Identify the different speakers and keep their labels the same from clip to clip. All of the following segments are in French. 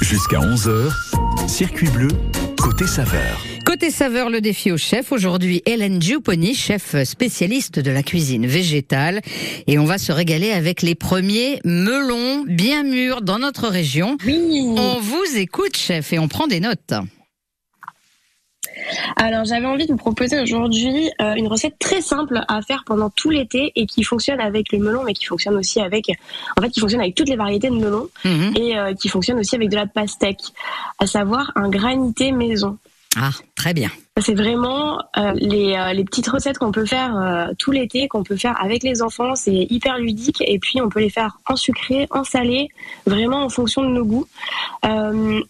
Speaker 1: Jusqu'à 11h, circuit bleu, côté saveur.
Speaker 2: Côté saveur, le défi au chef. Aujourd'hui, Hélène Giupponi, chef spécialiste de la cuisine végétale. Et on va se régaler avec les premiers melons bien mûrs dans notre région.
Speaker 3: Oui.
Speaker 2: On vous écoute, chef, et on prend des notes.
Speaker 3: Alors j'avais envie de vous proposer aujourd'hui euh, une recette très simple à faire pendant tout l'été et qui fonctionne avec le melon, mais qui fonctionne aussi avec, en fait, qui fonctionne avec toutes les variétés de melon
Speaker 2: Mhm.
Speaker 3: et euh, qui fonctionne aussi avec de la pastèque, à savoir un granité maison.
Speaker 2: Ah, très bien.
Speaker 3: C'est vraiment euh, les, euh, les petites recettes qu'on peut faire euh, tout l'été, qu'on peut faire avec les enfants. C'est hyper ludique et puis on peut les faire en sucré, en salé, vraiment en fonction de nos goûts.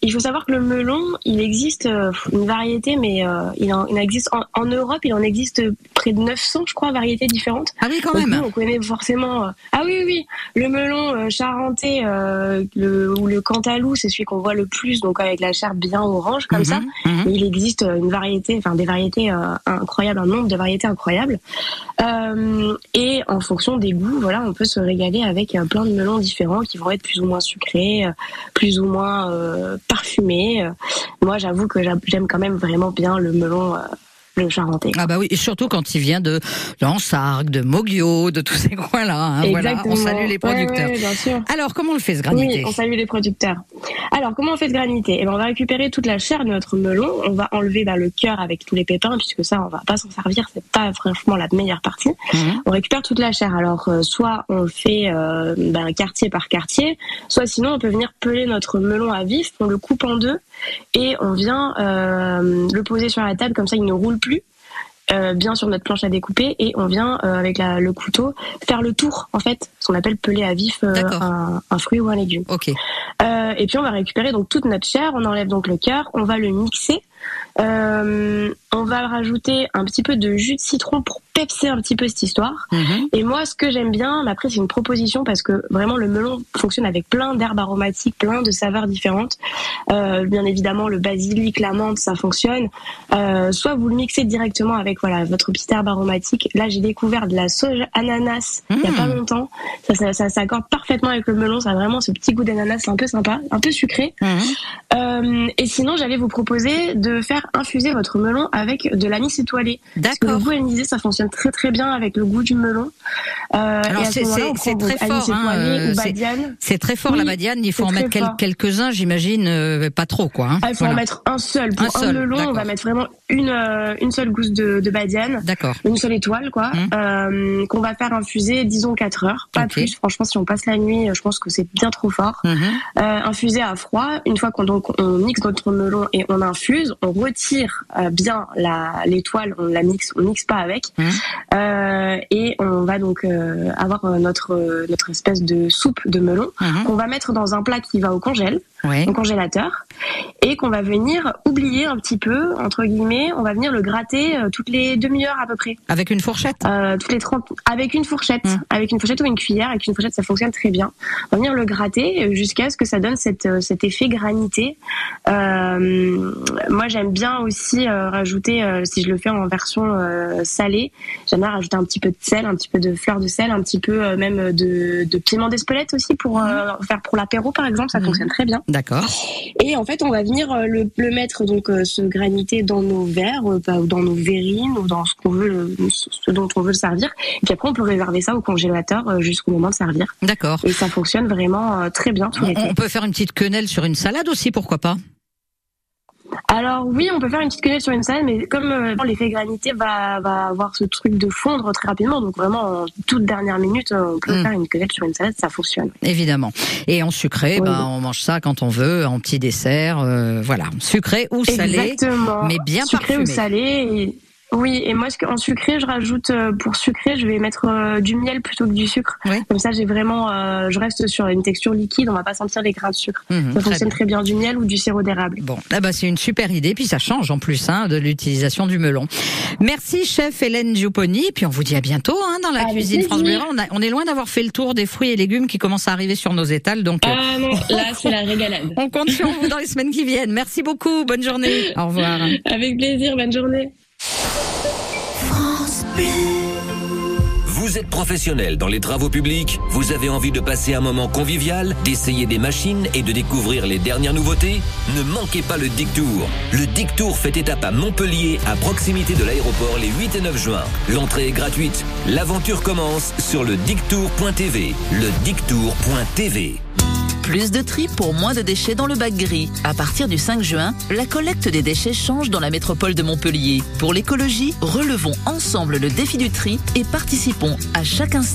Speaker 3: Il faut savoir que le melon, il existe une variété, mais il, en, il en existe en, en Europe, il en existe près de 900, je crois, variétés différentes.
Speaker 2: Ah oui, quand
Speaker 3: Donc,
Speaker 2: même.
Speaker 3: nous, on connaît forcément. Ah oui, oui, oui. Le melon charentais le, ou le cantalou, c'est celui qu'on voit le plus, donc avec la chair bien orange comme ça.
Speaker 2: Mhm, mhm.
Speaker 3: Il existe une variété, enfin des variétés euh, incroyables, un nombre de variétés incroyables. Euh, et en fonction des goûts, voilà, on peut se régaler avec euh, plein de melons différents qui vont être plus ou moins sucrés, plus ou moins parfumés. Moi, j'avoue que j'a- j'aime quand même vraiment bien le melon, le charentais.
Speaker 2: Ah bah oui, et surtout quand il vient de Lansargues, de Moglio, de tous ces coins-là. hein, voilà. On salue les producteurs.
Speaker 3: ouais, bien sûr.
Speaker 2: Alors, comment on le fait ce granité
Speaker 3: Oui, on salue les producteurs. Alors, comment on fait ce granité? Eh ben, on va récupérer toute la chair de notre melon. On va enlever bah, le cœur avec tous les pépins, puisque ça, on va pas s'en servir. C'est pas franchement la meilleure partie.
Speaker 2: Mhm.
Speaker 3: On récupère toute la chair. Alors, euh, soit on le fait euh, bah, quartier par quartier, soit sinon on peut venir peler notre melon à vif. On le coupe en deux et on vient euh, le poser sur la table comme ça, il ne roule plus. euh, bien sur notre planche à découper et on vient euh, avec la- le couteau faire le tour en fait ce qu'on appelle peler à vif euh, un, un fruit ou un légume
Speaker 2: Ok.
Speaker 3: et puis on va récupérer donc toute notre chair, on enlève donc le cœur, on va le mixer. Euh, on va rajouter un petit peu de jus de citron pour pepser un petit peu cette histoire.
Speaker 2: Mhm.
Speaker 3: Et moi, ce que j'aime bien, mais après c'est une proposition parce que vraiment le melon fonctionne avec plein d'herbes aromatiques, plein de saveurs différentes. Euh, bien évidemment, le basilic, la menthe, ça fonctionne. Euh, soit vous le mixez directement avec voilà votre petite herbe aromatique. Là, j'ai découvert de la sauge ananas il y a pas longtemps. Ça, ça, ça s'accorde parfaitement avec le melon. Ça a vraiment ce petit goût d'ananas, un peu sympa, un peu sucré.
Speaker 2: Mhm.
Speaker 3: Et sinon, j'allais vous proposer de faire infuser votre melon avec de l'anis étoilé. Parce que le
Speaker 2: D'accord.
Speaker 3: goût anisé, ça fonctionne très très bien avec le goût du melon. Euh,
Speaker 2: Alors,
Speaker 3: ce
Speaker 2: c'est-
Speaker 3: prend
Speaker 2: très fort, hein, euh, c'est-
Speaker 3: badiane.
Speaker 2: C'est très fort
Speaker 3: Oui,
Speaker 2: la badiane, il faut en mettre quel- quelques-uns, j'imagine, euh, pas trop quoi. hein.
Speaker 3: Ah, il faut
Speaker 2: Voilà.
Speaker 3: en mettre un seul. Pour
Speaker 2: Un
Speaker 3: un,
Speaker 2: seul,
Speaker 3: melon, on
Speaker 2: d'accord.
Speaker 3: va mettre vraiment une, euh, une seule gousse de, de badiane.
Speaker 2: D'accord.
Speaker 3: Une seule étoile, quoi,
Speaker 2: Mhm.
Speaker 3: euh, qu'on va faire infuser, disons 4 heures, pas plus. Franchement, si on passe la nuit, je pense que c'est bien trop fort. Infusé à froid. Une fois qu'on donc on mixe notre melon et on infuse, on retire euh, bien la l'étoile, on la mixe, on mixe pas avec,
Speaker 2: Mhm.
Speaker 3: Euh, et on va donc euh, avoir notre notre espèce de soupe de melon
Speaker 2: Mhm.
Speaker 3: qu'on va mettre dans un plat qui va au congèle, au congélateur, et qu'on va venir oublier un petit peu entre guillemets. On va venir le gratter toutes les demi-heures à peu près.
Speaker 2: Avec une fourchette.
Speaker 3: Toutes les 30 avec une fourchette,
Speaker 2: Mm.
Speaker 3: avec une fourchette ou une cuillère, avec une fourchette ça fonctionne très bien. On va venir le gratter jusqu'à ce que ça donne cette, cet effet granité. Euh, moi j'aime bien aussi euh, rajouter, euh, si je le fais en version euh, salée, j'aime bien rajouter un petit peu de sel, un petit peu de fleur de sel, un petit peu même de, de piment d'Espelette aussi pour euh, faire pour l'apéro par exemple, ça
Speaker 2: Mhm.
Speaker 3: fonctionne très bien.
Speaker 2: D'accord.
Speaker 3: Et en fait, on va venir le, le mettre donc ce granité dans nos verres, bah, ou dans nos verrines, ou dans ce qu'on veut, ce dont on veut le servir. Et puis après, on peut réserver ça au congélateur jusqu'au moment de servir.
Speaker 2: D'accord.
Speaker 3: Et ça fonctionne vraiment très bien tout
Speaker 2: On,
Speaker 3: l'été.
Speaker 2: on peut faire une petite quenelle sur une salade aussi, pourquoi pas?
Speaker 3: Alors oui, on peut faire une petite quenelle sur une salade, mais comme euh, l'effet granité va, va avoir ce truc de fondre très rapidement, donc vraiment en toute dernière minute, euh, on peut
Speaker 2: Mm.
Speaker 3: faire une quenelle sur une salade, ça fonctionne.
Speaker 2: Évidemment. Et en sucré,
Speaker 3: Oui.
Speaker 2: ben, on mange ça quand on veut, en petit dessert, euh, voilà, sucré ou salé.
Speaker 3: Exactement.
Speaker 2: mais bien
Speaker 3: sucré
Speaker 2: parfumé.
Speaker 3: ou salé. Et... Oui, et moi, en sucré, je rajoute euh, pour sucré, je vais mettre euh, du miel plutôt que du sucre.
Speaker 2: Oui.
Speaker 3: Comme ça, j'ai vraiment, euh, je reste sur une texture liquide, on va pas sentir les grains de sucre.
Speaker 2: Mhm,
Speaker 3: Ça
Speaker 2: très
Speaker 3: fonctionne
Speaker 2: bien.
Speaker 3: très bien du miel ou du sirop d'érable.
Speaker 2: Bon, là bah c'est une super idée, puis ça change en plus hein, de l'utilisation du melon. Merci chef Hélène Giupponi, puis on vous dit à bientôt hein, dans la cuisine France Bleu. On, a- on est loin d'avoir fait le tour des fruits et légumes qui commencent à arriver sur nos étals, donc euh,
Speaker 3: Ah non, là, c'est la régalade.
Speaker 2: on compte sur vous dans les semaines qui viennent. Merci beaucoup, bonne journée, au revoir.
Speaker 3: Avec plaisir, bonne journée.
Speaker 1: Vous
Speaker 4: êtes professionnel dans les travaux publics, vous avez envie de passer un moment convivial, d'essayer des machines et de découvrir les dernières nouveautés? Ne manquez pas le Dick Tour. Le Dick Tour fait étape à Montpellier, à proximité de l'aéroport, les 8 et 9 juin. L'entrée est gratuite. L'aventure commence sur le dicktour.tv. Le dicktour.tv.
Speaker 5: Plus de tri pour moins de déchets dans le bac gris. À partir du 5 juin, la collecte des déchets change dans la métropole de Montpellier. Pour l'écologie, relevons ensemble le défi du tri et participons à chaque instant